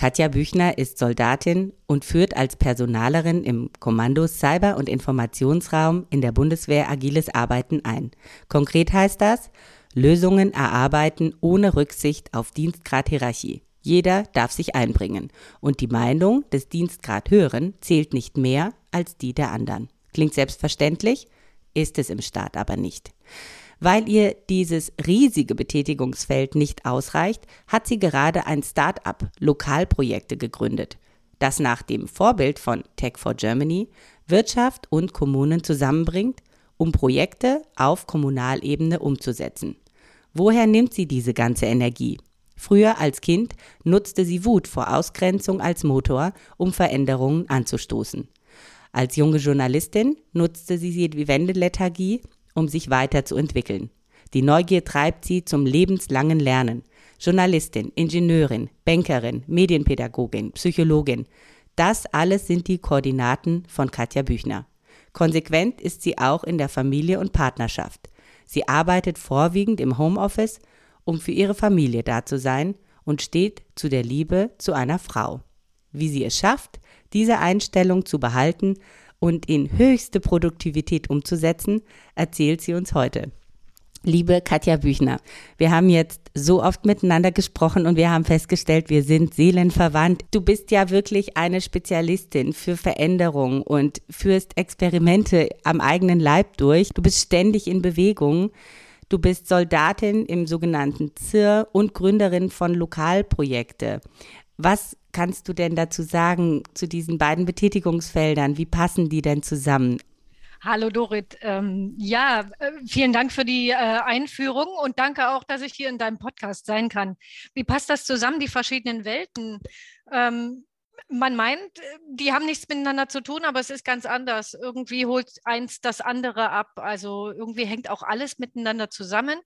Katja Büchner ist Soldatin und führt als Personalerin im Kommando Cyber- und Informationsraum in der Bundeswehr agiles Arbeiten ein. Konkret heißt das, Lösungen erarbeiten ohne Rücksicht auf Dienstgrad-Hierarchie. Jeder darf sich einbringen und die Meinung des Dienstgrad-Höheren zählt nicht mehr als die der anderen. Klingt selbstverständlich, ist es im Staat aber nicht. Weil ihr dieses riesige Betätigungsfeld nicht ausreicht, hat sie gerade ein Start-up Lokalprojekte gegründet, das nach dem Vorbild von Tech for Germany Wirtschaft und Kommunen zusammenbringt, um Projekte auf Kommunalebene umzusetzen. Woher nimmt sie diese ganze Energie? Früher als Kind nutzte sie Wut vor Ausgrenzung als Motor, um Veränderungen anzustoßen. Als junge Journalistin nutzte sie die Wendelethargie, um sich weiterzuentwickeln. Die Neugier treibt sie zum lebenslangen Lernen. Journalistin, Ingenieurin, Bankerin, Medienpädagogin, Psychologin. Das alles sind die Koordinaten von Katja Büchner. Konsequent ist sie auch in der Familie und Partnerschaft. Sie arbeitet vorwiegend im Homeoffice, um für ihre Familie da zu sein und steht zu der Liebe zu einer Frau. Wie sie es schafft, diese Einstellung zu behalten und in höchste Produktivität umzusetzen, erzählt sie uns heute. Liebe Katja Büchner, wir haben jetzt so oft miteinander gesprochen und wir haben festgestellt, wir sind seelenverwandt. Du bist ja wirklich eine Spezialistin für Veränderung und führst Experimente am eigenen Leib durch. Du bist ständig in Bewegung. Du bist Soldatin im sogenannten ZIR und Gründerin von Lokalprojekte. Was kannst du denn dazu sagen zu diesen beiden Betätigungsfeldern? Wie passen die denn zusammen? Hallo Dorit. Ähm, ja, äh, vielen Dank für die äh, Einführung und danke auch, dass ich hier in deinem Podcast sein kann. Wie passt das zusammen, die verschiedenen Welten? Ähm, man meint, die haben nichts miteinander zu tun, aber es ist ganz anders. Irgendwie holt eins das andere ab. Also irgendwie hängt auch alles miteinander zusammen.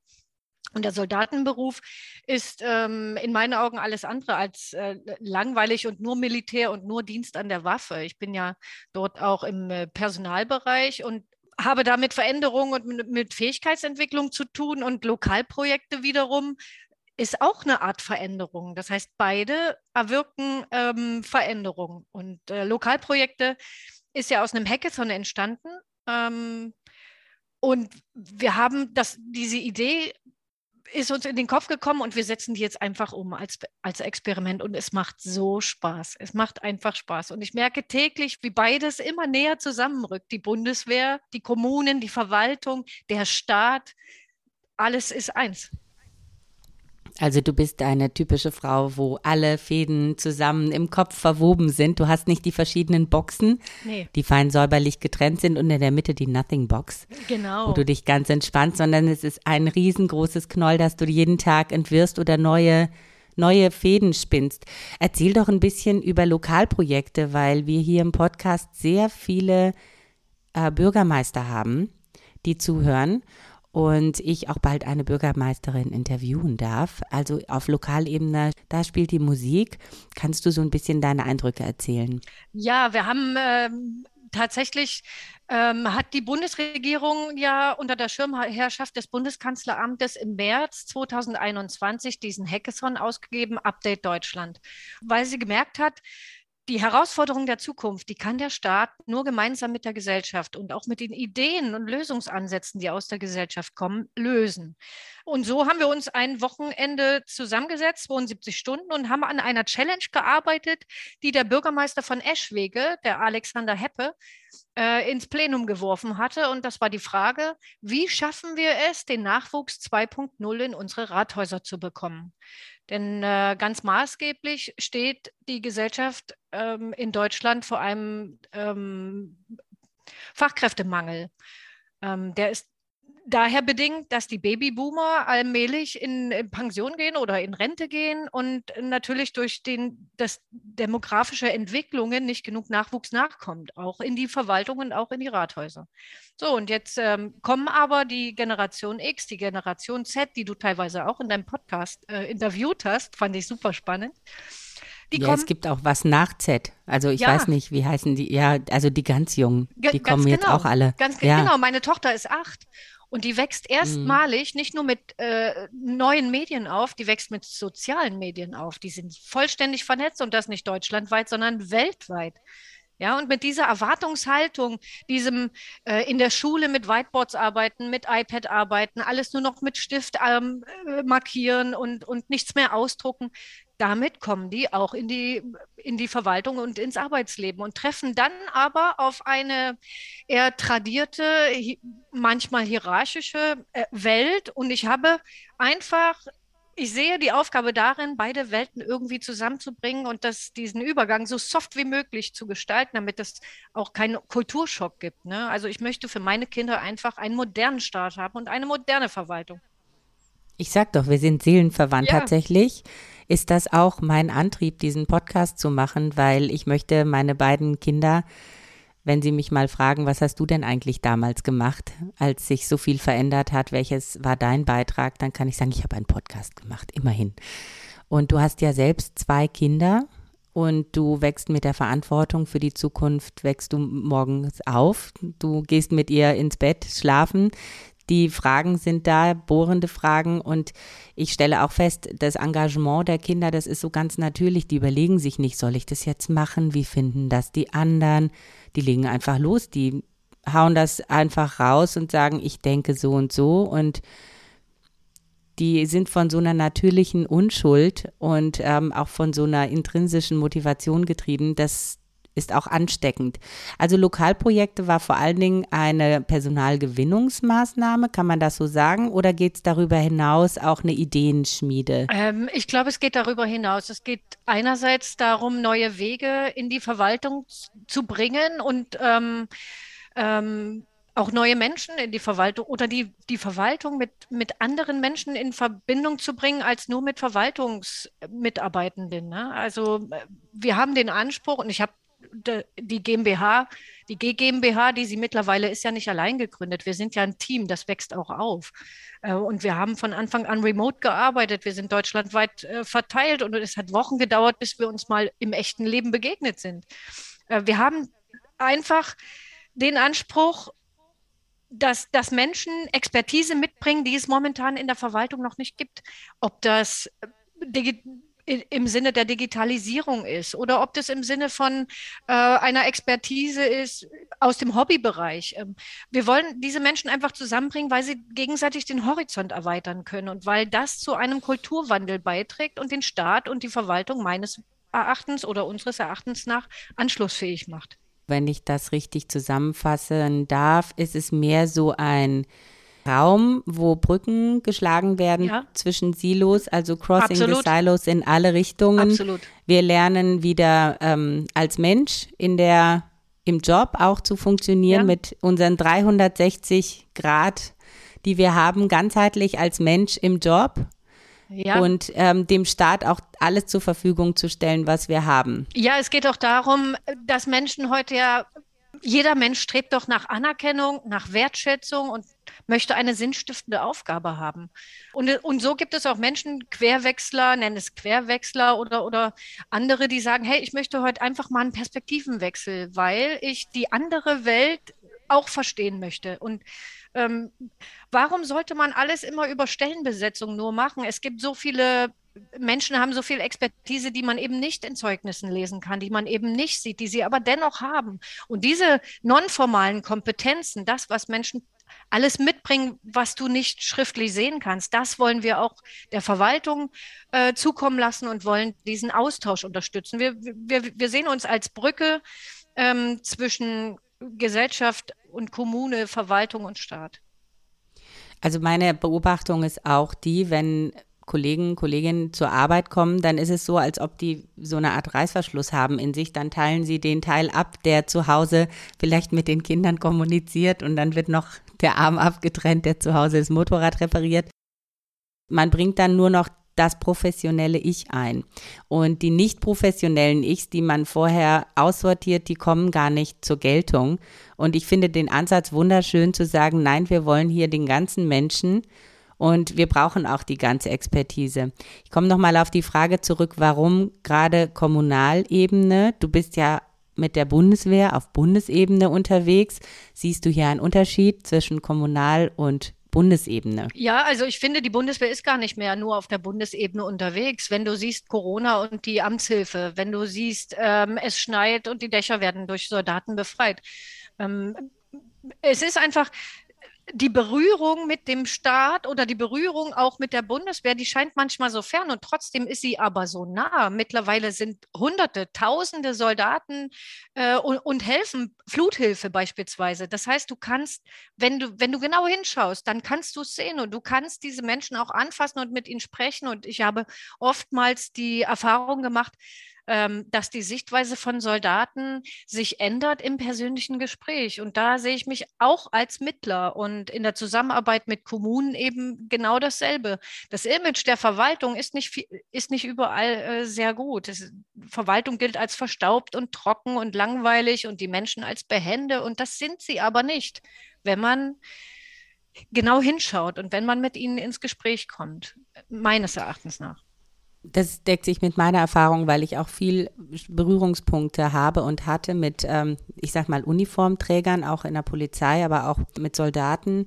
Und der Soldatenberuf ist ähm, in meinen Augen alles andere als äh, langweilig und nur Militär und nur Dienst an der Waffe. Ich bin ja dort auch im äh, Personalbereich und habe da mit Veränderungen und mit, Fähigkeitsentwicklung zu tun und Lokalprojekte wiederum ist auch eine Art Veränderung. Das heißt, beide erwirken ähm, Veränderungen. Und äh, Lokalprojekte ist ja aus einem Hackathon entstanden. Ähm, und wir haben das, diese Idee ist uns in den Kopf gekommen und wir setzen die jetzt einfach um als, als Experiment und es macht so Spaß. Es macht einfach Spaß. Und ich merke täglich, wie beides immer näher zusammenrückt. Die Bundeswehr, die Kommunen, die Verwaltung, der Staat, alles ist eins. Also du bist eine typische Frau, wo alle Fäden zusammen im Kopf verwoben sind. Du hast nicht die verschiedenen Boxen, nee. die fein säuberlich getrennt sind und in der Mitte die Nothing Box, genau. wo du dich ganz entspannt, sondern es ist ein riesengroßes Knoll, das du jeden Tag entwirrst oder neue neue Fäden spinnst. Erzähl doch ein bisschen über Lokalprojekte, weil wir hier im Podcast sehr viele äh, Bürgermeister haben, die zuhören und ich auch bald eine Bürgermeisterin interviewen darf. Also auf Lokalebene, da spielt die Musik. Kannst du so ein bisschen deine Eindrücke erzählen? Ja, wir haben ähm, tatsächlich ähm, hat die Bundesregierung ja unter der Schirmherrschaft des Bundeskanzleramtes im März 2021 diesen Hackathon ausgegeben, Update Deutschland, weil sie gemerkt hat, die Herausforderung der Zukunft, die kann der Staat nur gemeinsam mit der Gesellschaft und auch mit den Ideen und Lösungsansätzen, die aus der Gesellschaft kommen, lösen. Und so haben wir uns ein Wochenende zusammengesetzt, 72 Stunden, und haben an einer Challenge gearbeitet, die der Bürgermeister von Eschwege, der Alexander Heppe, äh, ins Plenum geworfen hatte. Und das war die Frage, wie schaffen wir es, den Nachwuchs 2.0 in unsere Rathäuser zu bekommen? Denn äh, ganz maßgeblich steht die Gesellschaft ähm, in Deutschland vor einem ähm, Fachkräftemangel. Ähm, der ist daher bedingt, dass die Babyboomer allmählich in, in, Pension gehen oder in Rente gehen und natürlich durch den, das demografische Entwicklungen nicht genug Nachwuchs nachkommt, auch in die Verwaltung und auch in die Rathäuser. So, und jetzt ähm, kommen aber die Generation X, die Generation Z, die du teilweise auch in deinem Podcast äh, interviewt hast, fand ich super spannend. Die ja, es gibt auch was nach Z. Also ich ja. weiß nicht, wie heißen die? Ja, also die ganz Jungen, die G kommen jetzt genau. auch alle. Ganz ja. genau. Meine Tochter ist acht und die wächst erstmalig nicht nur mit äh, neuen Medien auf, die wächst mit sozialen Medien auf. Die sind vollständig vernetzt und das nicht deutschlandweit, sondern weltweit. Ja, und mit dieser Erwartungshaltung, diesem äh, in der Schule mit Whiteboards arbeiten, mit iPad arbeiten, alles nur noch mit Stift ähm, äh, markieren und, und nichts mehr ausdrucken, damit kommen die auch in die, in die Verwaltung und ins Arbeitsleben und treffen dann aber auf eine eher tradierte, manchmal hierarchische äh, Welt. Und ich habe einfach, ich sehe die Aufgabe darin, beide Welten irgendwie zusammenzubringen und das, diesen Übergang so soft wie möglich zu gestalten, damit es auch keinen Kulturschock gibt. Ne? Also ich möchte für meine Kinder einfach einen modernen Staat haben und eine moderne Verwaltung. Ich sag doch, wir sind seelenverwandt ja. tatsächlich ist das auch mein Antrieb, diesen Podcast zu machen, weil ich möchte meine beiden Kinder, wenn sie mich mal fragen, was hast du denn eigentlich damals gemacht, als sich so viel verändert hat, welches war dein Beitrag, dann kann ich sagen, ich habe einen Podcast gemacht, immerhin. Und du hast ja selbst zwei Kinder und du wächst mit der Verantwortung für die Zukunft, wächst du morgens auf, du gehst mit ihr ins Bett, schlafen, die Fragen sind da, bohrende Fragen und ich stelle auch fest, das Engagement der Kinder, das ist so ganz natürlich. Die überlegen sich nicht, soll ich das jetzt machen? Wie finden das die anderen? Die legen einfach los, die hauen das einfach raus und sagen, ich denke so und so und die sind von so einer natürlichen Unschuld und ähm, auch von so einer intrinsischen Motivation getrieben, dass ist auch ansteckend. Also Lokalprojekte war vor allen Dingen eine Personalgewinnungsmaßnahme, kann man das so sagen? Oder geht es darüber hinaus auch eine Ideenschmiede? Ähm, ich glaube, es geht darüber hinaus. Es geht einerseits darum, neue Wege in die Verwaltung zu bringen und ähm, ähm, auch neue Menschen in die Verwaltung oder die, die Verwaltung mit, mit anderen Menschen in Verbindung zu bringen, als nur mit Verwaltungsmitarbeitenden. Ne? Also äh, wir haben den Anspruch, und ich habe die GmbH, die GmbH, die sie mittlerweile ist ja nicht allein gegründet. Wir sind ja ein Team, das wächst auch auf. Äh, und wir haben von Anfang an remote gearbeitet. Wir sind deutschlandweit äh, verteilt und es hat Wochen gedauert, bis wir uns mal im echten Leben begegnet sind. Äh, wir haben einfach den Anspruch, dass, dass Menschen Expertise mitbringen, die es momentan in der Verwaltung noch nicht gibt. Ob das im Sinne der Digitalisierung ist oder ob das im Sinne von äh, einer Expertise ist aus dem Hobbybereich. Ähm, wir wollen diese Menschen einfach zusammenbringen, weil sie gegenseitig den Horizont erweitern können und weil das zu einem Kulturwandel beiträgt und den Staat und die Verwaltung meines Erachtens oder unseres Erachtens nach anschlussfähig macht. Wenn ich das richtig zusammenfassen darf, ist es mehr so ein Raum, wo Brücken geschlagen werden ja. zwischen Silos, also Crossing Absolut. the Silos in alle Richtungen. Absolut. Wir lernen wieder ähm, als Mensch in der im Job auch zu funktionieren ja. mit unseren 360 Grad, die wir haben, ganzheitlich als Mensch im Job. Ja. Und ähm, dem Staat auch alles zur Verfügung zu stellen, was wir haben. Ja, es geht auch darum, dass Menschen heute ja jeder Mensch strebt doch nach Anerkennung, nach Wertschätzung und möchte eine sinnstiftende Aufgabe haben. Und, und so gibt es auch Menschen, Querwechsler, nennen es Querwechsler oder, oder andere, die sagen, hey, ich möchte heute einfach mal einen Perspektivenwechsel, weil ich die andere Welt auch verstehen möchte. Und ähm, warum sollte man alles immer über Stellenbesetzung nur machen? Es gibt so viele Menschen haben so viel Expertise, die man eben nicht in Zeugnissen lesen kann, die man eben nicht sieht, die sie aber dennoch haben. Und diese nonformalen Kompetenzen, das, was Menschen alles mitbringen, was du nicht schriftlich sehen kannst, das wollen wir auch der Verwaltung äh, zukommen lassen und wollen diesen Austausch unterstützen. Wir, wir, wir sehen uns als Brücke ähm, zwischen Gesellschaft und Kommune, Verwaltung und Staat. Also meine Beobachtung ist auch die, wenn Kollegen, Kolleginnen zur Arbeit kommen, dann ist es so, als ob die so eine Art Reißverschluss haben in sich. Dann teilen sie den Teil ab, der zu Hause vielleicht mit den Kindern kommuniziert und dann wird noch der Arm abgetrennt, der zu Hause das Motorrad repariert. Man bringt dann nur noch das professionelle Ich ein. Und die nicht professionellen Ichs, die man vorher aussortiert, die kommen gar nicht zur Geltung. Und ich finde den Ansatz wunderschön zu sagen, nein, wir wollen hier den ganzen Menschen und wir brauchen auch die ganze Expertise. Ich komme nochmal auf die Frage zurück, warum gerade Kommunalebene? Du bist ja mit der Bundeswehr auf Bundesebene unterwegs. Siehst du hier einen Unterschied zwischen Kommunal- und Bundesebene? Ja, also ich finde, die Bundeswehr ist gar nicht mehr nur auf der Bundesebene unterwegs. Wenn du siehst Corona und die Amtshilfe, wenn du siehst, ähm, es schneit und die Dächer werden durch Soldaten befreit. Ähm, es ist einfach, die Berührung mit dem Staat oder die Berührung auch mit der Bundeswehr, die scheint manchmal so fern und trotzdem ist sie aber so nah. Mittlerweile sind Hunderte, Tausende Soldaten äh, und, und, helfen, Fluthilfe beispielsweise. Das heißt, du kannst, wenn du, wenn du genau hinschaust, dann kannst du es sehen und du kannst diese Menschen auch anfassen und mit ihnen sprechen. Und ich habe oftmals die Erfahrung gemacht, dass die Sichtweise von Soldaten sich ändert im persönlichen Gespräch. Und da sehe ich mich auch als Mittler und in der Zusammenarbeit mit Kommunen eben genau dasselbe. Das Image der Verwaltung ist nicht, ist nicht überall äh, sehr gut. Das, Verwaltung gilt als verstaubt und trocken und langweilig und die Menschen als behende. Und das sind sie aber nicht, wenn man genau hinschaut und wenn man mit ihnen ins Gespräch kommt, meines Erachtens nach. Das deckt sich mit meiner Erfahrung, weil ich auch viel Berührungspunkte habe und hatte mit, ähm, ich sag mal, Uniformträgern, auch in der Polizei, aber auch mit Soldaten.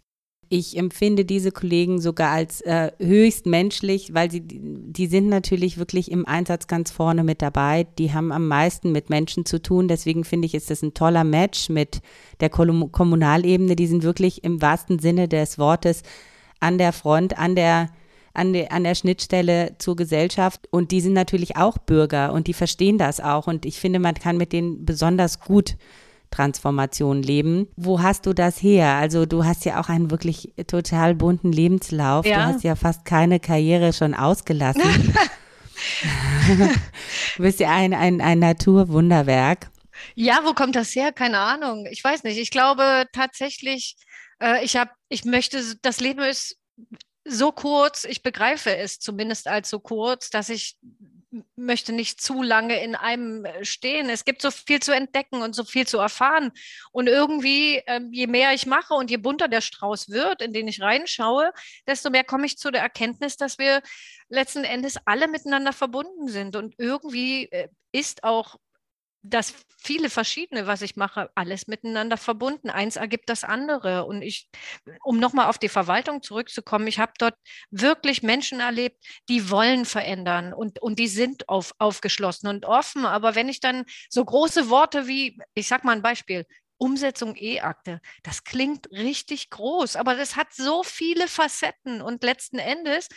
Ich empfinde diese Kollegen sogar als äh, höchst menschlich, weil sie, die sind natürlich wirklich im Einsatz ganz vorne mit dabei. Die haben am meisten mit Menschen zu tun. Deswegen finde ich, ist das ein toller Match mit der Kommunalebene. Die sind wirklich im wahrsten Sinne des Wortes an der Front, an der an, de, an der Schnittstelle zur Gesellschaft und die sind natürlich auch Bürger und die verstehen das auch und ich finde, man kann mit denen besonders gut Transformation leben. Wo hast du das her? Also du hast ja auch einen wirklich total bunten Lebenslauf. Ja. Du hast ja fast keine Karriere schon ausgelassen. du bist ja ein, ein, ein Naturwunderwerk. Ja, wo kommt das her? Keine Ahnung. Ich weiß nicht. Ich glaube tatsächlich, äh, ich habe, ich möchte, das Leben ist so kurz, ich begreife es zumindest als so kurz, dass ich möchte nicht zu lange in einem äh, stehen. Es gibt so viel zu entdecken und so viel zu erfahren. Und irgendwie, ähm, je mehr ich mache und je bunter der Strauß wird, in den ich reinschaue, desto mehr komme ich zu der Erkenntnis, dass wir letzten Endes alle miteinander verbunden sind. Und irgendwie äh, ist auch das viele verschiedene, was ich mache, alles miteinander verbunden. Eins ergibt das andere. Und ich, um nochmal auf die Verwaltung zurückzukommen, ich habe dort wirklich Menschen erlebt, die wollen verändern und, und die sind auf, aufgeschlossen und offen. Aber wenn ich dann so große Worte wie, ich sage mal ein Beispiel, Umsetzung E-Akte. Das klingt richtig groß, aber das hat so viele Facetten und letzten Endes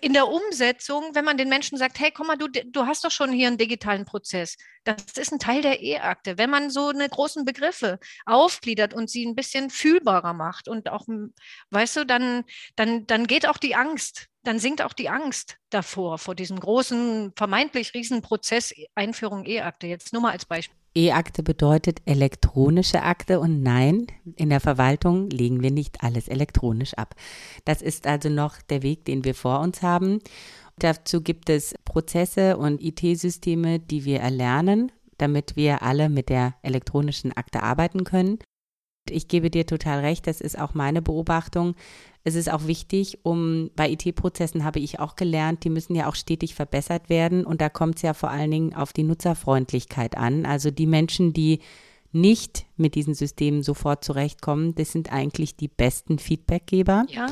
in der Umsetzung, wenn man den Menschen sagt, hey, komm mal, du, du hast doch schon hier einen digitalen Prozess. Das ist ein Teil der E-Akte. Wenn man so eine großen Begriffe aufgliedert und sie ein bisschen fühlbarer macht und auch, weißt du, dann, dann, dann geht auch die Angst, dann sinkt auch die Angst davor, vor diesem großen, vermeintlich riesen Prozess Einführung E-Akte. Jetzt nur mal als Beispiel. E-Akte bedeutet elektronische Akte und nein, in der Verwaltung legen wir nicht alles elektronisch ab. Das ist also noch der Weg, den wir vor uns haben. Dazu gibt es Prozesse und IT-Systeme, die wir erlernen, damit wir alle mit der elektronischen Akte arbeiten können. Ich gebe dir total recht, das ist auch meine Beobachtung. Es ist auch wichtig, um bei IT-Prozessen habe ich auch gelernt, die müssen ja auch stetig verbessert werden. Und da kommt es ja vor allen Dingen auf die Nutzerfreundlichkeit an. Also die Menschen, die nicht mit diesen Systemen sofort zurechtkommen, das sind eigentlich die besten Feedbackgeber. Ja,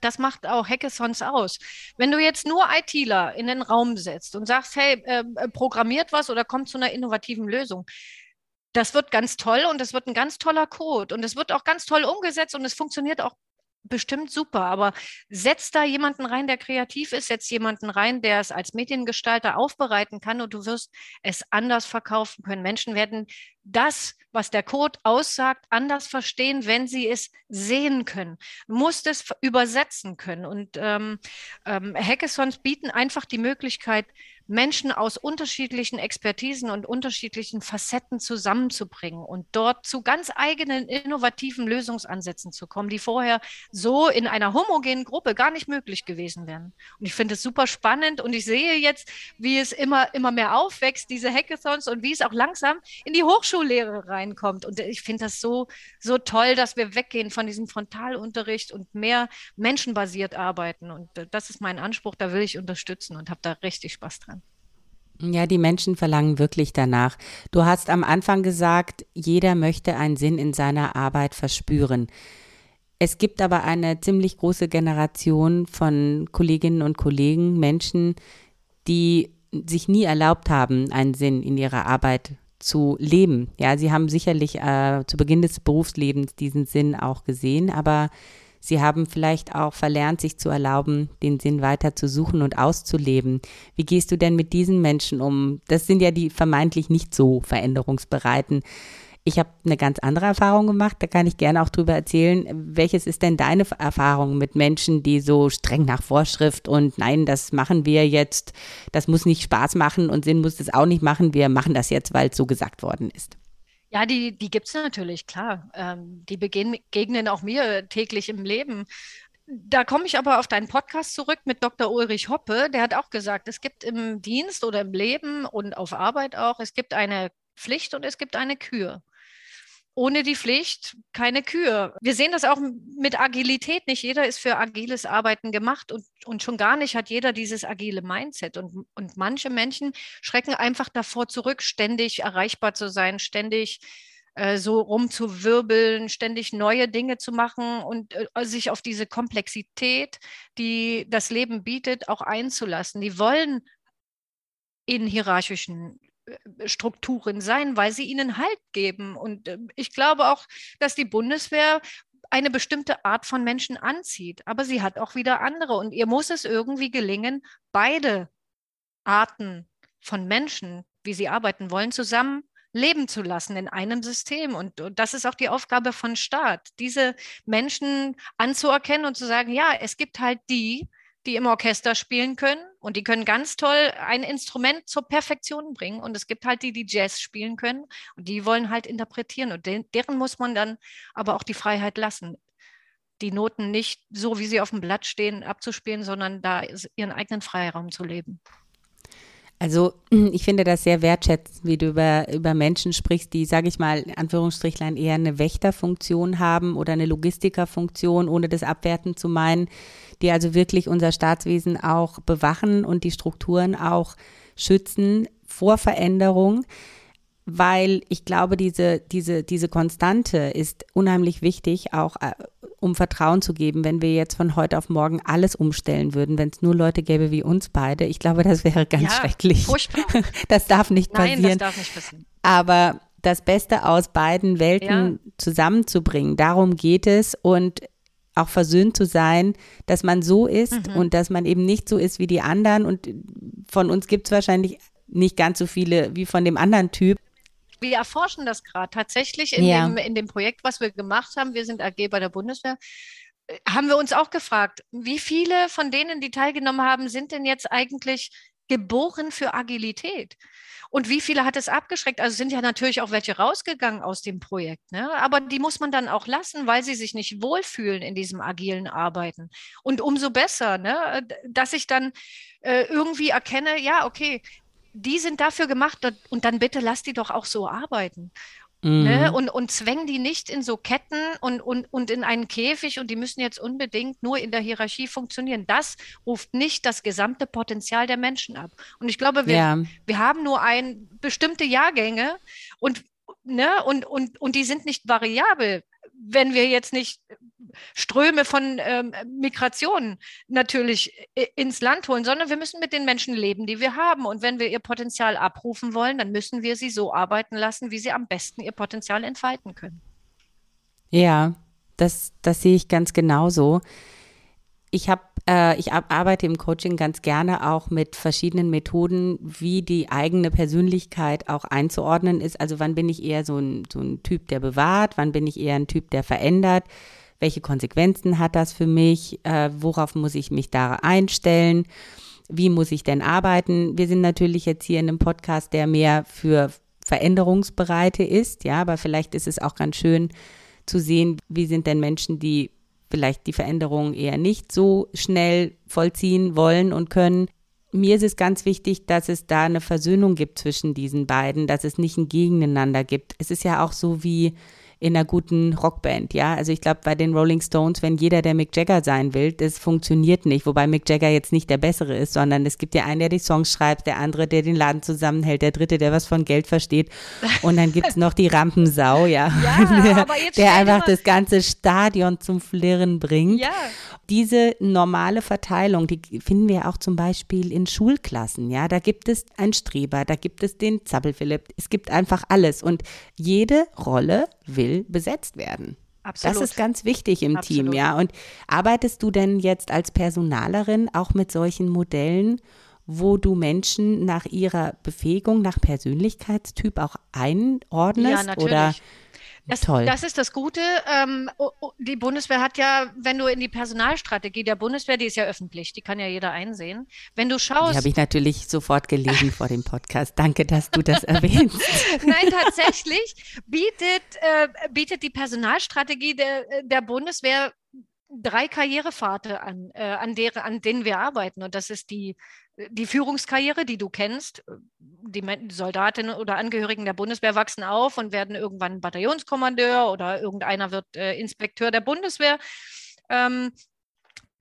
das macht auch Hackathons aus. Wenn du jetzt nur ITler in den Raum setzt und sagst, hey, äh, programmiert was oder kommt zu einer innovativen Lösung, das wird ganz toll und das wird ein ganz toller Code und es wird auch ganz toll umgesetzt und es funktioniert auch bestimmt super, aber setz da jemanden rein, der kreativ ist, setz jemanden rein, der es als Mediengestalter aufbereiten kann und du wirst es anders verkaufen können. Menschen werden das, was der Code aussagt, anders verstehen, wenn sie es sehen können. Du musst es übersetzen können. Und ähm, ähm, Hackathons bieten einfach die Möglichkeit, Menschen aus unterschiedlichen Expertisen und unterschiedlichen Facetten zusammenzubringen und dort zu ganz eigenen innovativen Lösungsansätzen zu kommen, die vorher so in einer homogenen Gruppe gar nicht möglich gewesen wären. Und ich finde es super spannend und ich sehe jetzt, wie es immer, immer mehr aufwächst, diese Hackathons und wie es auch langsam in die Hochschullehre reinkommt. Und ich finde das so, so toll, dass wir weggehen von diesem Frontalunterricht und mehr menschenbasiert arbeiten. Und das ist mein Anspruch, da will ich unterstützen und habe da richtig Spaß dran. Ja, die Menschen verlangen wirklich danach. Du hast am Anfang gesagt, jeder möchte einen Sinn in seiner Arbeit verspüren. Es gibt aber eine ziemlich große Generation von Kolleginnen und Kollegen, Menschen, die sich nie erlaubt haben, einen Sinn in ihrer Arbeit zu leben. Ja, sie haben sicherlich äh, zu Beginn des Berufslebens diesen Sinn auch gesehen, aber Sie haben vielleicht auch verlernt, sich zu erlauben, den Sinn weiter zu suchen und auszuleben. Wie gehst du denn mit diesen Menschen um? Das sind ja die vermeintlich nicht so veränderungsbereiten. Ich habe eine ganz andere Erfahrung gemacht, da kann ich gerne auch drüber erzählen. Welches ist denn deine Erfahrung mit Menschen, die so streng nach Vorschrift und nein, das machen wir jetzt, das muss nicht Spaß machen und Sinn muss es auch nicht machen, wir machen das jetzt, weil es so gesagt worden ist? Ja, die, die gibt es natürlich, klar. Ähm, die begegnen auch mir täglich im Leben. Da komme ich aber auf deinen Podcast zurück mit Dr. Ulrich Hoppe. Der hat auch gesagt, es gibt im Dienst oder im Leben und auf Arbeit auch, es gibt eine Pflicht und es gibt eine Kür ohne die Pflicht keine Kühe. Wir sehen das auch mit Agilität. Nicht jeder ist für agiles Arbeiten gemacht und, und schon gar nicht hat jeder dieses agile Mindset. Und, und manche Menschen schrecken einfach davor zurück, ständig erreichbar zu sein, ständig äh, so rumzuwirbeln, ständig neue Dinge zu machen und äh, sich auf diese Komplexität, die das Leben bietet, auch einzulassen. Die wollen in hierarchischen Strukturen sein, weil sie ihnen Halt geben. Und ähm, ich glaube auch, dass die Bundeswehr eine bestimmte Art von Menschen anzieht, aber sie hat auch wieder andere. Und ihr muss es irgendwie gelingen, beide Arten von Menschen, wie sie arbeiten wollen, zusammen leben zu lassen in einem System. Und, und, das ist auch die Aufgabe von Staat, diese Menschen anzuerkennen und zu sagen, ja, es gibt halt die, die im Orchester spielen können und die können ganz toll ein Instrument zur Perfektion bringen. Und es gibt halt die, die Jazz spielen können und die wollen halt interpretieren und de deren muss man dann aber auch die Freiheit lassen, die Noten nicht so, wie sie auf dem Blatt stehen, abzuspielen, sondern da ihren eigenen Freiraum zu leben. Also ich finde das sehr wertschätzend, wie du über, über Menschen sprichst, die, sage ich mal, in Anführungsstrichlein eher eine Wächterfunktion haben oder eine Logistikerfunktion, ohne das abwerten zu meinen, die also wirklich unser Staatswesen auch bewachen und die Strukturen auch schützen vor Veränderung weil ich glaube, diese, diese, diese Konstante ist unheimlich wichtig, auch äh, um Vertrauen zu geben, wenn wir jetzt von heute auf morgen alles umstellen würden, wenn es nur Leute gäbe wie uns beide. Ich glaube, das wäre ganz ja, schrecklich. Furchtbar. Das darf nicht passieren. Nein, das darf nicht passieren. Aber das Beste aus beiden Welten ja. zusammenzubringen, darum geht es und auch versöhnt zu sein, dass man so ist mhm. und dass man eben nicht so ist wie die anderen. Und von uns gibt es wahrscheinlich nicht ganz so viele wie von dem anderen Typ wir erforschen das gerade tatsächlich in, ja. dem, in dem Projekt, was wir gemacht haben. Wir sind AG bei der Bundeswehr äh, haben wir uns auch gefragt, wie viele von denen, die teilgenommen haben, sind denn jetzt eigentlich geboren für Agilität? Und wie viele hat es abgeschreckt? Also sind ja natürlich auch welche rausgegangen aus dem Projekt, ne? aber die muss man dann auch lassen, weil sie sich nicht wohlfühlen in diesem agilen Arbeiten. Und umso besser, ne? dass ich dann äh, irgendwie erkenne, ja, okay, die sind dafür gemacht und dann bitte lass die doch auch so arbeiten. Mhm. Ne? Und, und zwängen die nicht in so Ketten und, und, und in einen Käfig und die müssen jetzt unbedingt nur in der Hierarchie funktionieren. Das ruft nicht das gesamte Potenzial der Menschen ab. Und ich glaube, wir, ja. wir haben nur ein bestimmte Jahrgänge und, ne, und, und, und die sind nicht variabel wenn wir jetzt nicht Ströme von ähm, Migration natürlich äh, ins Land holen, sondern wir müssen mit den Menschen leben, die wir haben. Und wenn wir ihr Potenzial abrufen wollen, dann müssen wir sie so arbeiten lassen, wie sie am besten ihr Potenzial entfalten können. Ja, das, das sehe ich ganz genauso. Ich habe äh, ich arbeite im Coaching ganz gerne auch mit verschiedenen Methoden, wie die eigene Persönlichkeit auch einzuordnen ist. Also wann bin ich eher so ein, so ein Typ, der bewahrt, wann bin ich eher ein Typ, der verändert, welche Konsequenzen hat das für mich, äh, worauf muss ich mich da einstellen, wie muss ich denn arbeiten. Wir sind natürlich jetzt hier in einem Podcast, der mehr für Veränderungsbereite ist, ja, aber vielleicht ist es auch ganz schön zu sehen, wie sind denn Menschen, die vielleicht die Veränderungen eher nicht so schnell vollziehen wollen und können. Mir ist es ganz wichtig, dass es da eine Versöhnung gibt zwischen diesen beiden, dass es nicht ein Gegeneinander gibt. Es ist ja auch so wie in einer guten Rockband, ja. Also ich glaube, bei den Rolling Stones, wenn jeder der Mick Jagger sein will, das funktioniert nicht. Wobei Mick Jagger jetzt nicht der Bessere ist, sondern es gibt ja einen, der die Songs schreibt, der andere, der den Laden zusammenhält, der dritte, der was von Geld versteht. Und dann gibt's noch die Rampensau, ja. ja der, der einfach das ganze Stadion zum Flirren bringt. Ja. Diese normale Verteilung, die finden wir auch zum Beispiel in Schulklassen, ja. Da gibt es einen Streber, da gibt es den Zappelphilipp. Es gibt einfach alles. Und jede Rolle will besetzt werden. Absolut. Das ist ganz wichtig im Absolut. Team, ja. Und arbeitest du denn jetzt als Personalerin auch mit solchen Modellen, wo du Menschen nach ihrer Befähigung, nach Persönlichkeitstyp auch einordnest? Ja, natürlich. Oder Das, Toll. das ist das Gute. Ähm, die Bundeswehr hat ja, wenn du in die Personalstrategie der Bundeswehr, die ist ja öffentlich, die kann ja jeder einsehen. Wenn du die schaust, habe ich natürlich sofort gelesen vor dem Podcast. Danke, dass du das erwähnst. Nein, tatsächlich bietet, äh, bietet die Personalstrategie der, der Bundeswehr drei Karrierepfade an, äh, an, deren, an denen wir arbeiten. Und das ist die, die Führungskarriere, die du kennst. Die Men- Soldatinnen oder Angehörigen der Bundeswehr wachsen auf und werden irgendwann Bataillonskommandeur oder irgendeiner wird äh, Inspekteur der Bundeswehr. Ähm,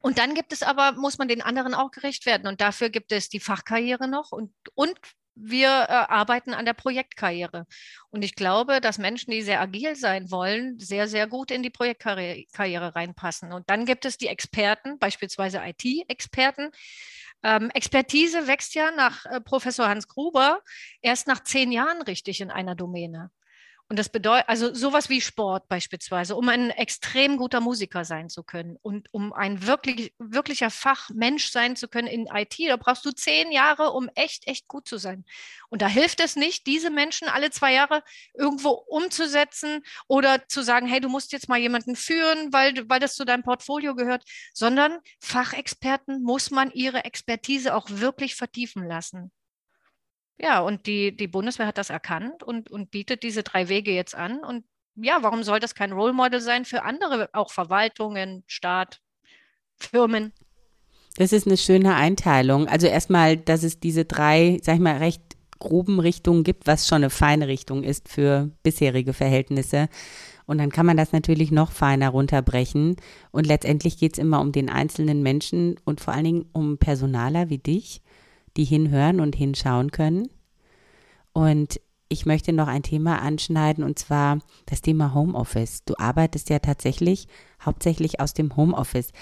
und dann gibt es aber, muss man den anderen auch gerecht werden. Und dafür gibt es die Fachkarriere noch und, und wir äh, arbeiten an der Projektkarriere. Und ich glaube, dass Menschen, die sehr agil sein wollen, sehr, sehr gut in die Projektkarriere Karriere reinpassen. Und dann gibt es die Experten, beispielsweise IT-Experten. Ähm, Expertise wächst ja nach äh, Professor Hans Gruber erst nach zehn Jahren richtig in einer Domäne. Und das bedeutet, also sowas wie Sport beispielsweise, um ein extrem guter Musiker sein zu können und um ein wirklich, wirklicher Fachmensch sein zu können in IT, da brauchst du zehn Jahre, um echt, echt gut zu sein. Und da hilft es nicht, diese Menschen alle zwei Jahre irgendwo umzusetzen oder zu sagen, hey, du musst jetzt mal jemanden führen, weil, weil das zu deinem Portfolio gehört, sondern Fachexperten muss man ihre Expertise auch wirklich vertiefen lassen. Ja, und die, die Bundeswehr hat das erkannt und, und bietet diese drei Wege jetzt an. Und ja, warum soll das kein Role Model sein für andere, auch Verwaltungen, Staat, Firmen? Das ist eine schöne Einteilung. Also erstmal, dass es diese drei, sag ich mal, recht groben Richtungen gibt, was schon eine feine Richtung ist für bisherige Verhältnisse. Und dann kann man das natürlich noch feiner runterbrechen. Und letztendlich geht es immer um den einzelnen Menschen und vor allen Dingen um Personaler wie dich, die hinhören und hinschauen können. Und ich möchte noch ein Thema anschneiden und zwar das Thema Homeoffice. Du arbeitest ja tatsächlich hauptsächlich aus dem Homeoffice.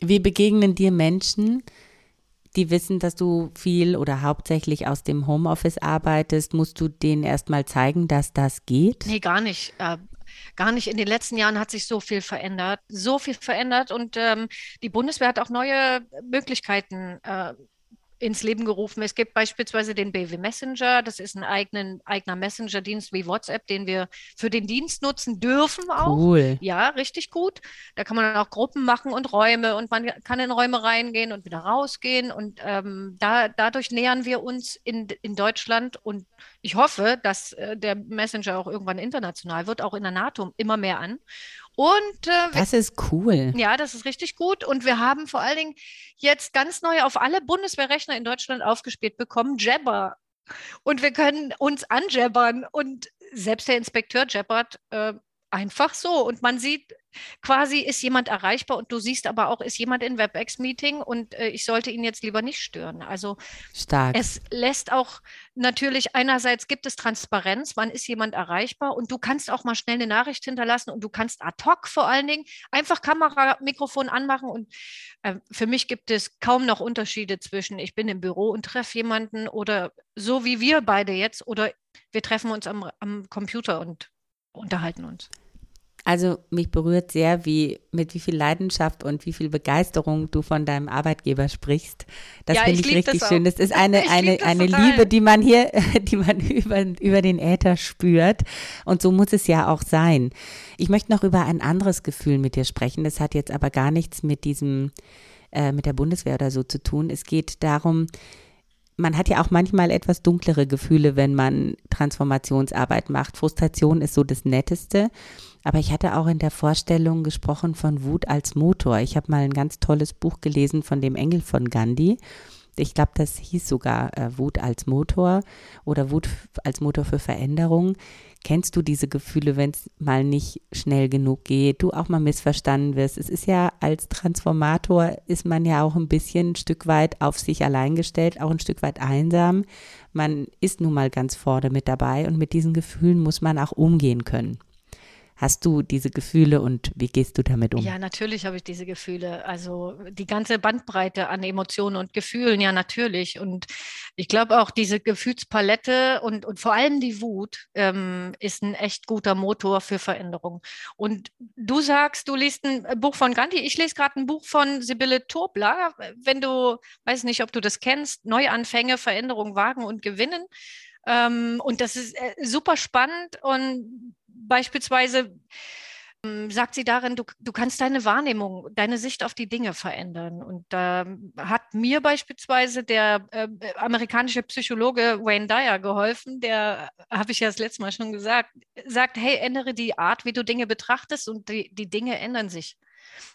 Wie begegnen dir Menschen, die wissen, dass du viel oder hauptsächlich aus dem Homeoffice arbeitest? Musst du denen erstmal zeigen, dass das geht? Nee, gar nicht. Äh, gar nicht. In den letzten Jahren hat sich so viel verändert, so viel verändert. Und ähm, die Bundeswehr hat auch neue Möglichkeiten äh, ins Leben gerufen. Es gibt beispielsweise den BW Messenger. Das ist ein eigenen, eigener Messenger-Dienst wie WhatsApp, den wir für den Dienst nutzen dürfen auch. Cool. Ja, richtig gut. Da kann man auch Gruppen machen und Räume und man kann in Räume reingehen und wieder rausgehen. Und ähm, da, dadurch nähern wir uns in, in Deutschland und ich hoffe, dass äh, der Messenger auch irgendwann international wird, auch in der NATO immer mehr an. Und äh, Das ist cool. ja, das ist richtig gut. Und wir haben vor allen Dingen jetzt ganz neu auf alle Bundeswehrrechner in Deutschland aufgespielt bekommen, Jabber. Und wir können uns anjabbern. Und selbst der Inspekteur jabbert äh, einfach so. Und man sieht quasi, ist jemand erreichbar und du siehst aber auch, ist jemand in WebEx-Meeting und äh, ich sollte ihn jetzt lieber nicht stören. Also Stark. es lässt auch natürlich einerseits gibt es Transparenz, wann ist jemand erreichbar und du kannst auch mal schnell eine Nachricht hinterlassen und du kannst ad hoc vor allen Dingen einfach Kamera, Mikrofon anmachen und äh, für mich gibt es kaum noch Unterschiede zwischen ich bin im Büro und treffe jemanden oder so wie wir beide jetzt oder wir treffen uns am, am Computer und unterhalten uns. Also mich berührt sehr, wie mit wie viel Leidenschaft und wie viel Begeisterung du von deinem Arbeitgeber sprichst. Das ja, finde ich, ich richtig das schön. Das ist eine, eine, eine Liebe, die man hier, die man über, über den Äther spürt. Und so muss es ja auch sein. Ich möchte noch über ein anderes Gefühl mit dir sprechen. Das hat jetzt aber gar nichts mit diesem, äh, mit der Bundeswehr oder so zu tun. Es geht darum, man hat ja auch manchmal etwas dunklere Gefühle, wenn man Transformationsarbeit macht. Frustration ist so das Netteste. Aber ich hatte auch in der Vorstellung gesprochen von Wut als Motor. Ich habe mal ein ganz tolles Buch gelesen von dem Engel von Gandhi. Ich glaube, das hieß sogar äh, Wut als Motor oder Wut als Motor für Veränderung. Kennst du diese Gefühle, wenn es mal nicht schnell genug geht, du auch mal missverstanden wirst? Es ist ja als Transformator ist man ja auch ein bisschen ein Stück weit auf sich allein gestellt, auch ein Stück weit einsam. Man ist nun mal ganz vorne mit dabei und mit diesen Gefühlen muss man auch umgehen können. Hast du diese Gefühle und wie gehst du damit um? Ja, natürlich habe ich diese Gefühle. Also die ganze Bandbreite an Emotionen und Gefühlen, ja, natürlich. Und ich glaube auch, diese Gefühlspalette und, und vor allem die Wut ähm, ist ein echt guter Motor für Veränderung. Und du sagst, du liest ein Buch von Gandhi. Ich lese gerade ein Buch von Sibylle Tobler. Wenn du, weiß nicht, ob du das kennst, Neuanfänge, Veränderung wagen und gewinnen. Ähm, und das ist äh, super spannend und beispielsweise ähm, sagt sie darin, du, du kannst deine Wahrnehmung, deine Sicht auf die Dinge verändern. Und da ähm, hat mir beispielsweise der äh, amerikanische Psychologe Wayne Dyer geholfen, der, äh, habe ich ja das letzte Mal schon gesagt, sagt, hey, ändere die Art, wie du Dinge betrachtest und die, die Dinge ändern sich.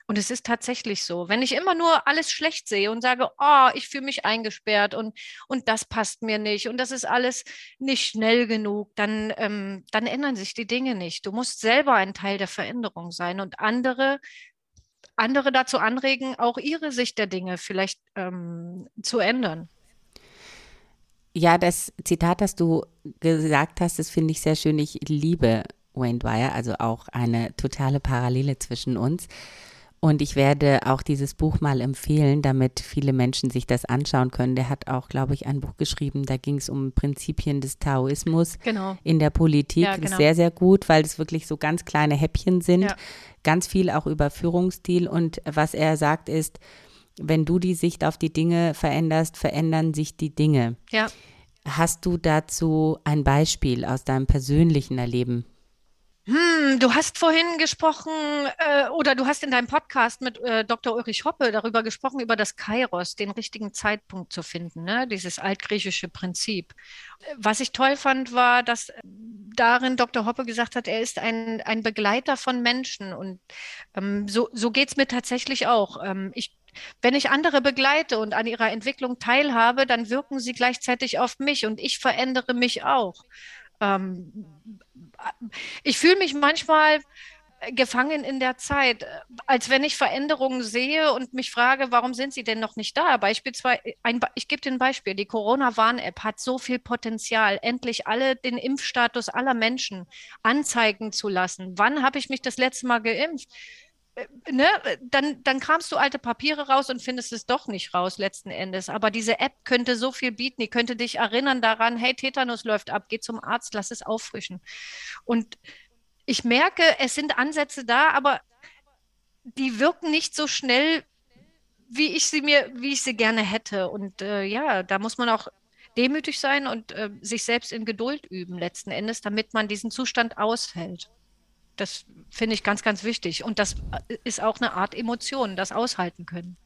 Und es ist tatsächlich so. Wenn ich immer nur alles schlecht sehe und sage, oh, ich fühle mich eingesperrt und, und das passt mir nicht und das ist alles nicht schnell genug, dann, ähm, dann ändern sich die Dinge nicht. Du musst selber ein Teil der Veränderung sein und andere, andere dazu anregen, auch ihre Sicht der Dinge vielleicht ähm, zu ändern. Ja, das Zitat, das du gesagt hast, das finde ich sehr schön. Ich liebe Wayne Dwyer, also auch eine totale Parallele zwischen uns. Und ich werde auch dieses Buch mal empfehlen, damit viele Menschen sich das anschauen können. Der hat auch, glaube ich, ein Buch geschrieben, da ging es um Prinzipien des Taoismus genau. in der Politik. Ja, genau. Sehr, sehr gut, weil es wirklich so ganz kleine Häppchen sind. Ja. Ganz viel auch über Führungsstil. Und was er sagt ist, wenn du die Sicht auf die Dinge veränderst, verändern sich die Dinge. Ja. Hast du dazu ein Beispiel aus deinem persönlichen Erleben? Hm, du hast vorhin gesprochen äh, oder du hast in deinem Podcast mit äh, Dr. Ulrich Hoppe darüber gesprochen, über das Kairos, den richtigen Zeitpunkt zu finden, ne? dieses altgriechische Prinzip. Was ich toll fand, war, dass darin Dr. Hoppe gesagt hat, er ist ein, ein Begleiter von Menschen und ähm, so, so geht es mir tatsächlich auch. Ähm, ich wenn ich andere begleite und an ihrer Entwicklung teilhabe, dann wirken sie gleichzeitig auf mich und ich verändere mich auch. Ähm, ich fühle mich manchmal gefangen in der Zeit, als wenn ich Veränderungen sehe und mich frage, warum sind sie denn noch nicht da? Beispielsweise, ein, ich gebe dir ein Beispiel, die Corona-Warn-App hat so viel Potenzial, endlich alle den Impfstatus aller Menschen anzeigen zu lassen. Wann habe ich mich das letzte Mal geimpft? Ne, dann, dann kramst du alte Papiere raus und findest es doch nicht raus letzten Endes. Aber diese App könnte so viel bieten, die könnte dich erinnern daran, hey, Tetanus läuft ab, geh zum Arzt, lass es auffrischen. Und ich merke, es sind Ansätze da, aber die wirken nicht so schnell, wie ich sie mir, wie ich sie gerne hätte. Und äh, ja, da muss man auch demütig sein und äh, sich selbst in Geduld üben letzten Endes, damit man diesen Zustand aushält. Das finde ich ganz, ganz wichtig. Und das ist auch eine Art Emotion, das aushalten können.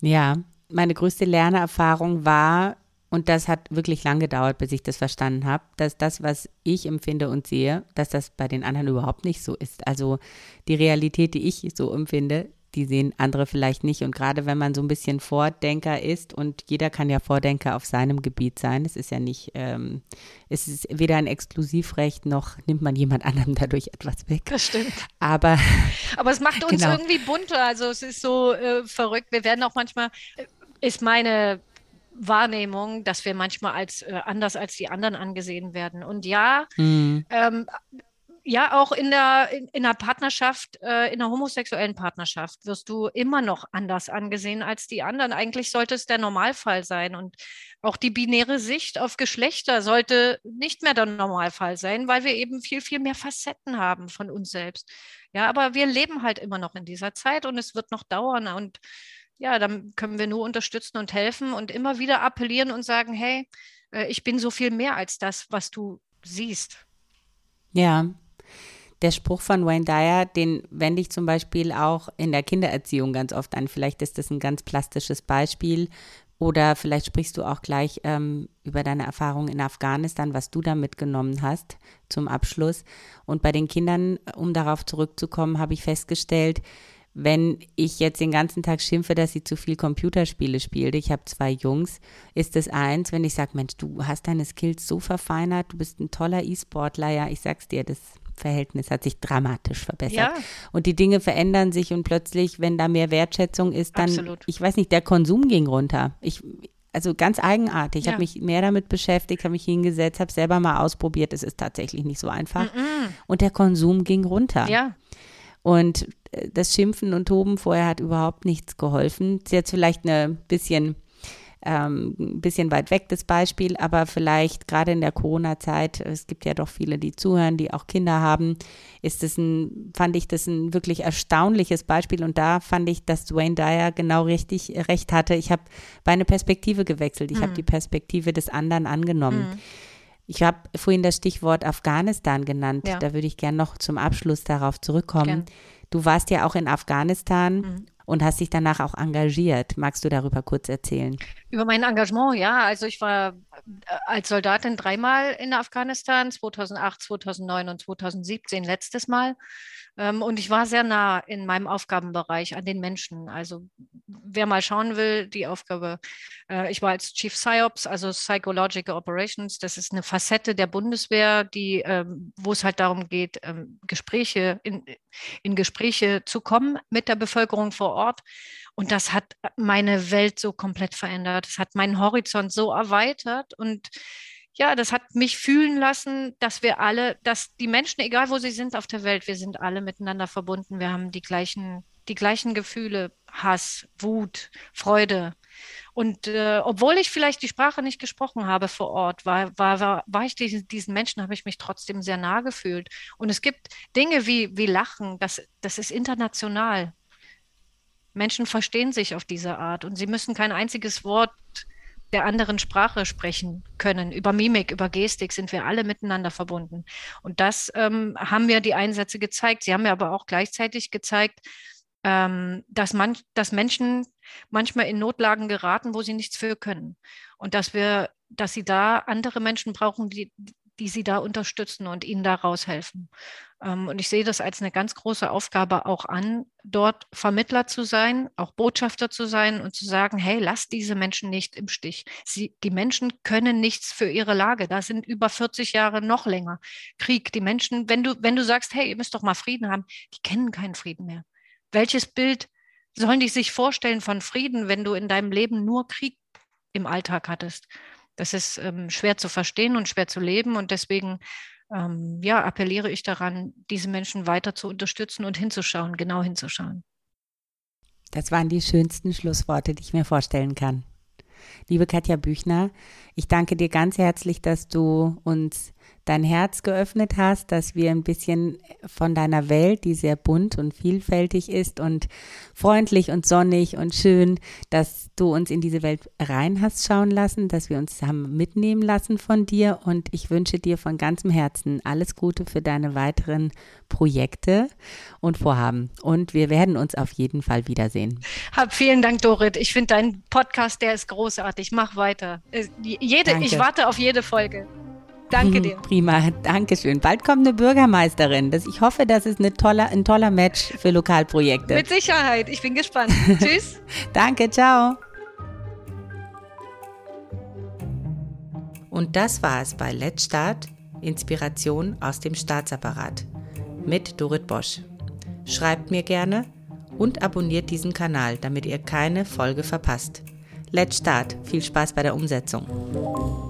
Ja, meine größte Lernerfahrung war, und das hat wirklich lang gedauert, bis ich das verstanden habe, dass das, was ich empfinde und sehe, dass das bei den anderen überhaupt nicht so ist. Also die Realität, die ich so empfinde, die sehen andere vielleicht nicht. Und gerade wenn man so ein bisschen Vordenker ist und jeder kann ja Vordenker auf seinem Gebiet sein, es ist ja nicht, ähm, es ist weder ein Exklusivrecht noch nimmt man jemand anderem dadurch etwas weg. Das stimmt. Aber, Aber es macht uns genau. irgendwie bunter. Also es ist so äh, verrückt. Wir werden auch manchmal, äh, ist meine Wahrnehmung, dass wir manchmal als äh, anders als die anderen angesehen werden. Und ja, mhm. ähm, ja, auch in der, in, in der Partnerschaft, äh, in der homosexuellen Partnerschaft wirst du immer noch anders angesehen als die anderen. Eigentlich sollte es der Normalfall sein. Und auch die binäre Sicht auf Geschlechter sollte nicht mehr der Normalfall sein, weil wir eben viel, viel mehr Facetten haben von uns selbst. Ja, aber wir leben halt immer noch in dieser Zeit und es wird noch dauern. Und ja, dann können wir nur unterstützen und helfen und immer wieder appellieren und sagen, hey, äh, ich bin so viel mehr als das, was du siehst. Ja, der Spruch von Wayne Dyer, den wende ich zum Beispiel auch in der Kindererziehung ganz oft an. Vielleicht ist das ein ganz plastisches Beispiel. Oder vielleicht sprichst du auch gleich ähm, über deine Erfahrungen in Afghanistan, was du da mitgenommen hast zum Abschluss. Und bei den Kindern, um darauf zurückzukommen, habe ich festgestellt, wenn ich jetzt den ganzen Tag schimpfe, dass sie zu viel Computerspiele spielt, ich habe zwei Jungs, ist es eins, wenn ich sage, Mensch, du hast deine Skills so verfeinert, du bist ein toller E-Sportler, ja, ich sag's dir, das Verhältnis hat sich dramatisch verbessert. Ja. Und die Dinge verändern sich und plötzlich, wenn da mehr Wertschätzung ist, dann, Absolut. ich weiß nicht, der Konsum ging runter. Ich, also ganz eigenartig. Ich ja. habe mich mehr damit beschäftigt, habe mich hingesetzt, habe selber mal ausprobiert. Es ist tatsächlich nicht so einfach. Mm -mm. Und der Konsum ging runter. Ja. Und äh, das Schimpfen und Toben vorher hat überhaupt nichts geholfen. ist jetzt vielleicht eine bisschen ähm, ein bisschen weit weg das Beispiel, aber vielleicht gerade in der Corona-Zeit, es gibt ja doch viele, die zuhören, die auch Kinder haben, ist es ein, fand ich das ein wirklich erstaunliches Beispiel und da fand ich, dass Dwayne Dyer genau richtig recht hatte. Ich habe meine Perspektive gewechselt, ich mhm. habe die Perspektive des anderen angenommen. Mhm. Ich habe vorhin das Stichwort Afghanistan genannt. Ja. Da würde ich gerne noch zum Abschluss darauf zurückkommen. Gern. Du warst ja auch in Afghanistan mhm und hast dich danach auch engagiert. Magst du darüber kurz erzählen? Über mein Engagement, ja. Also ich war äh, als Soldatin dreimal in Afghanistan, 2008, 2009 und 2017 letztes Mal. Ähm, und ich war sehr nah in meinem Aufgabenbereich an den Menschen. Also wer mal schauen will, die Aufgabe, äh, ich war als Chief PsyOps, also Psychological Operations. Das ist eine Facette der Bundeswehr, die, ähm, wo es halt darum geht, ähm, Gespräche in, in Gespräche zu kommen mit der Bevölkerung vor Ort. Und das hat meine Welt so komplett verändert. Es hat meinen Horizont so erweitert und ja, das hat mich fühlen lassen, dass wir alle, dass die Menschen, egal wo sie sind auf der Welt, wir sind alle miteinander verbunden. Wir haben die gleichen, die gleichen Gefühle, Hass, Wut, Freude. Und äh, obwohl ich vielleicht die Sprache nicht gesprochen habe vor Ort, war, war, war, war ich diesen, diesen Menschen, habe ich mich trotzdem sehr nah gefühlt. Und es gibt Dinge wie, wie Lachen, das, das ist international. Menschen verstehen sich auf diese Art und sie müssen kein einziges Wort der anderen Sprache sprechen können. Über Mimik, über Gestik sind wir alle miteinander verbunden. Und das ähm, haben mir die Einsätze gezeigt. Sie haben mir aber auch gleichzeitig gezeigt, ähm, dass, man, dass Menschen manchmal in Notlagen geraten, wo sie nichts für können. Und dass wir, dass sie da andere Menschen brauchen, die, die sie da unterstützen und ihnen da raushelfen. Ähm, und ich sehe das als eine ganz große Aufgabe auch an, dort Vermittler zu sein, auch Botschafter zu sein und zu sagen, hey, lass diese Menschen nicht im Stich. Sie, die Menschen können nichts für ihre Lage. Da sind über 40 Jahre noch länger Krieg. Die Menschen, wenn du, wenn du sagst, hey, ihr müsst doch mal Frieden haben, die kennen keinen Frieden mehr. Welches Bild sollen die sich vorstellen von Frieden, wenn du in deinem Leben nur Krieg im Alltag hattest? Das ist ähm, schwer zu verstehen und schwer zu leben und deswegen ähm, ja, appelliere ich daran, diese Menschen weiter zu unterstützen und hinzuschauen, genau hinzuschauen. Das waren die schönsten Schlussworte, die ich mir vorstellen kann. Liebe Katja Büchner, ich danke dir ganz herzlich, dass du uns dein Herz geöffnet hast, dass wir ein bisschen von deiner Welt, die sehr bunt und vielfältig ist und freundlich und sonnig und schön, dass du uns in diese Welt rein hast schauen lassen, dass wir uns haben mitnehmen lassen von dir und ich wünsche dir von ganzem Herzen alles Gute für deine weiteren Projekte und Vorhaben und wir werden uns auf jeden Fall wiedersehen. Hab vielen Dank, Dorit. Ich finde dein Podcast, der ist großartig. Mach weiter. Äh, jede, ich warte auf jede Folge. Danke dir. Prima, danke schön. Bald kommt eine Bürgermeisterin. Das, ich hoffe, das ist eine tolle, ein toller Match für Lokalprojekte. Mit Sicherheit. Ich bin gespannt. Tschüss. danke, ciao. Und das war es bei Let's Start, Inspiration aus dem Staatsapparat mit Dorit Bosch. Schreibt mir gerne und abonniert diesen Kanal, damit ihr keine Folge verpasst. Let's Start. Viel Spaß bei der Umsetzung.